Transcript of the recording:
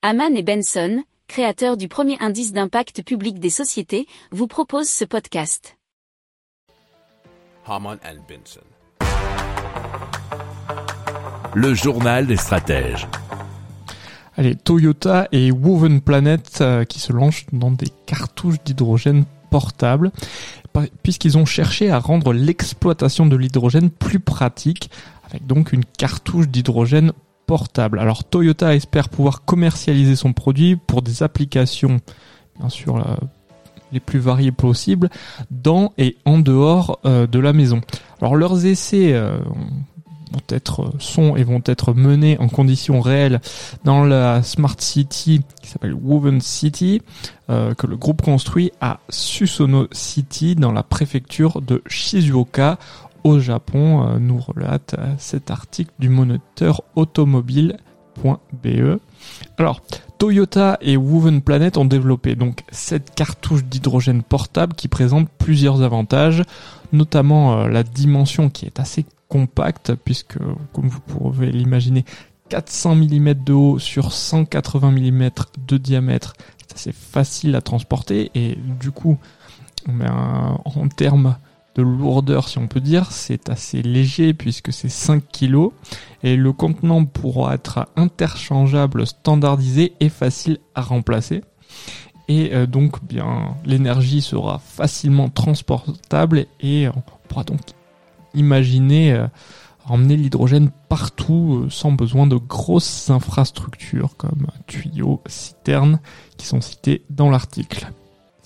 Haman et Benson, créateurs du premier indice d'impact public des sociétés, vous proposent ce podcast. Haman and Benson. Le journal des stratèges. Allez, Toyota et Woven Planet euh, qui se lancent dans des cartouches d'hydrogène portables, puisqu'ils ont cherché à rendre l'exploitation de l'hydrogène plus pratique, avec donc une cartouche d'hydrogène portable. Alors Toyota espère pouvoir commercialiser son produit pour des applications, bien sûr, euh, les plus variées possibles, dans et en dehors euh, de la maison. Alors leurs essais euh, vont être sont et vont être menés en conditions réelles dans la Smart City qui s'appelle Woven City que le groupe construit à Susono City dans la préfecture de Shizuoka au Japon, euh, nous relate euh, cet article du moniteur automobile.be. Alors, Toyota et Woven Planet ont développé donc cette cartouche d'hydrogène portable qui présente plusieurs avantages, notamment euh, la dimension qui est assez compacte puisque, comme vous pouvez l'imaginer, 400 mm de haut sur 180 mm de diamètre, c'est assez facile à transporter et du coup, en termes de lourdeur, si on peut dire, c'est assez léger puisque c'est 5 kg et le contenant pourra être interchangeable, standardisé et facile à remplacer. Et euh, donc, bien, l'énergie sera facilement transportable et on pourra donc imaginer euh, emmener l'hydrogène partout euh, sans besoin de grosses infrastructures comme tuyaux, citernes qui sont cités dans l'article.